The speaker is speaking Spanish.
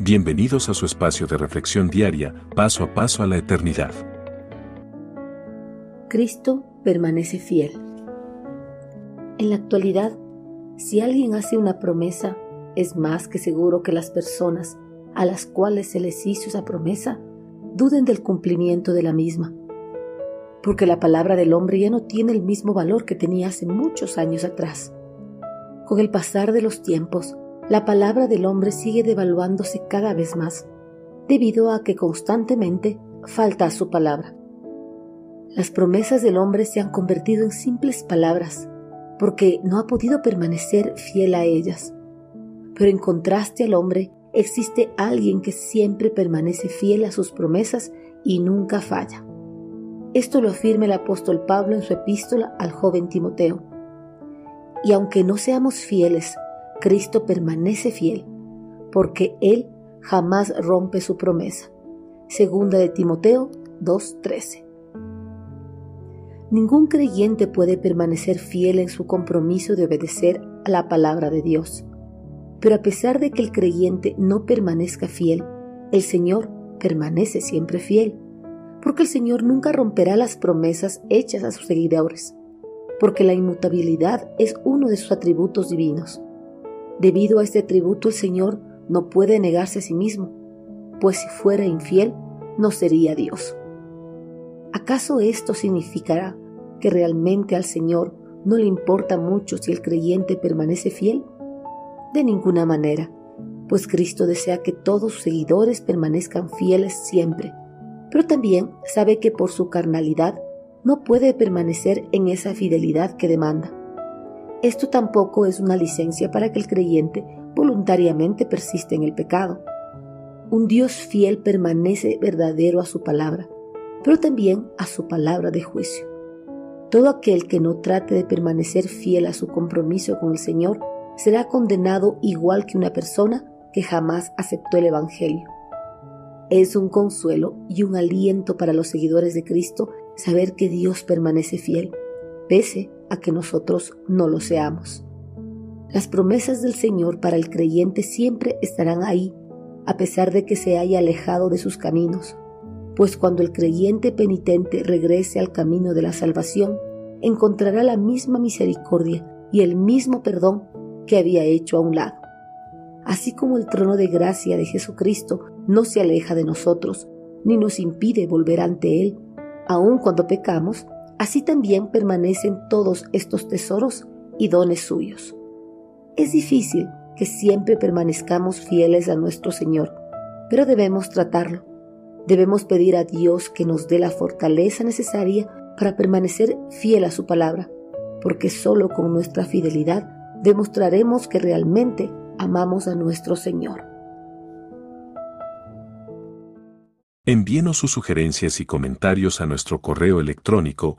Bienvenidos a su espacio de reflexión diaria, paso a paso a la eternidad. Cristo permanece fiel. En la actualidad, si alguien hace una promesa, es más que seguro que las personas a las cuales se les hizo esa promesa duden del cumplimiento de la misma, porque la palabra del hombre ya no tiene el mismo valor que tenía hace muchos años atrás. Con el pasar de los tiempos, la palabra del hombre sigue devaluándose cada vez más, debido a que constantemente falta a su palabra. Las promesas del hombre se han convertido en simples palabras, porque no ha podido permanecer fiel a ellas. Pero en contraste al hombre, existe alguien que siempre permanece fiel a sus promesas y nunca falla. Esto lo afirma el apóstol Pablo en su epístola al joven Timoteo. Y aunque no seamos fieles Cristo permanece fiel, porque Él jamás rompe su promesa. Segunda de Timoteo 2.13. Ningún creyente puede permanecer fiel en su compromiso de obedecer a la palabra de Dios. Pero a pesar de que el creyente no permanezca fiel, el Señor permanece siempre fiel, porque el Señor nunca romperá las promesas hechas a sus seguidores, porque la inmutabilidad es uno de sus atributos divinos. Debido a este tributo el Señor no puede negarse a sí mismo, pues si fuera infiel, no sería Dios. ¿Acaso esto significará que realmente al Señor no le importa mucho si el creyente permanece fiel? De ninguna manera, pues Cristo desea que todos sus seguidores permanezcan fieles siempre, pero también sabe que por su carnalidad no puede permanecer en esa fidelidad que demanda. Esto tampoco es una licencia para que el creyente voluntariamente persiste en el pecado. Un Dios fiel permanece verdadero a su palabra, pero también a su palabra de juicio. Todo aquel que no trate de permanecer fiel a su compromiso con el Señor será condenado igual que una persona que jamás aceptó el Evangelio. Es un consuelo y un aliento para los seguidores de Cristo saber que Dios permanece fiel, pese a que nosotros no lo seamos. Las promesas del Señor para el creyente siempre estarán ahí, a pesar de que se haya alejado de sus caminos, pues cuando el creyente penitente regrese al camino de la salvación, encontrará la misma misericordia y el mismo perdón que había hecho a un lado. Así como el trono de gracia de Jesucristo no se aleja de nosotros, ni nos impide volver ante Él, aun cuando pecamos, así también permanecen todos estos tesoros y dones suyos. Es difícil que siempre permanezcamos fieles a nuestro Señor, pero debemos tratarlo. Debemos pedir a Dios que nos dé la fortaleza necesaria para permanecer fiel a su palabra, porque solo con nuestra fidelidad demostraremos que realmente amamos a nuestro Señor. Envíenos sus sugerencias y comentarios a nuestro correo electrónico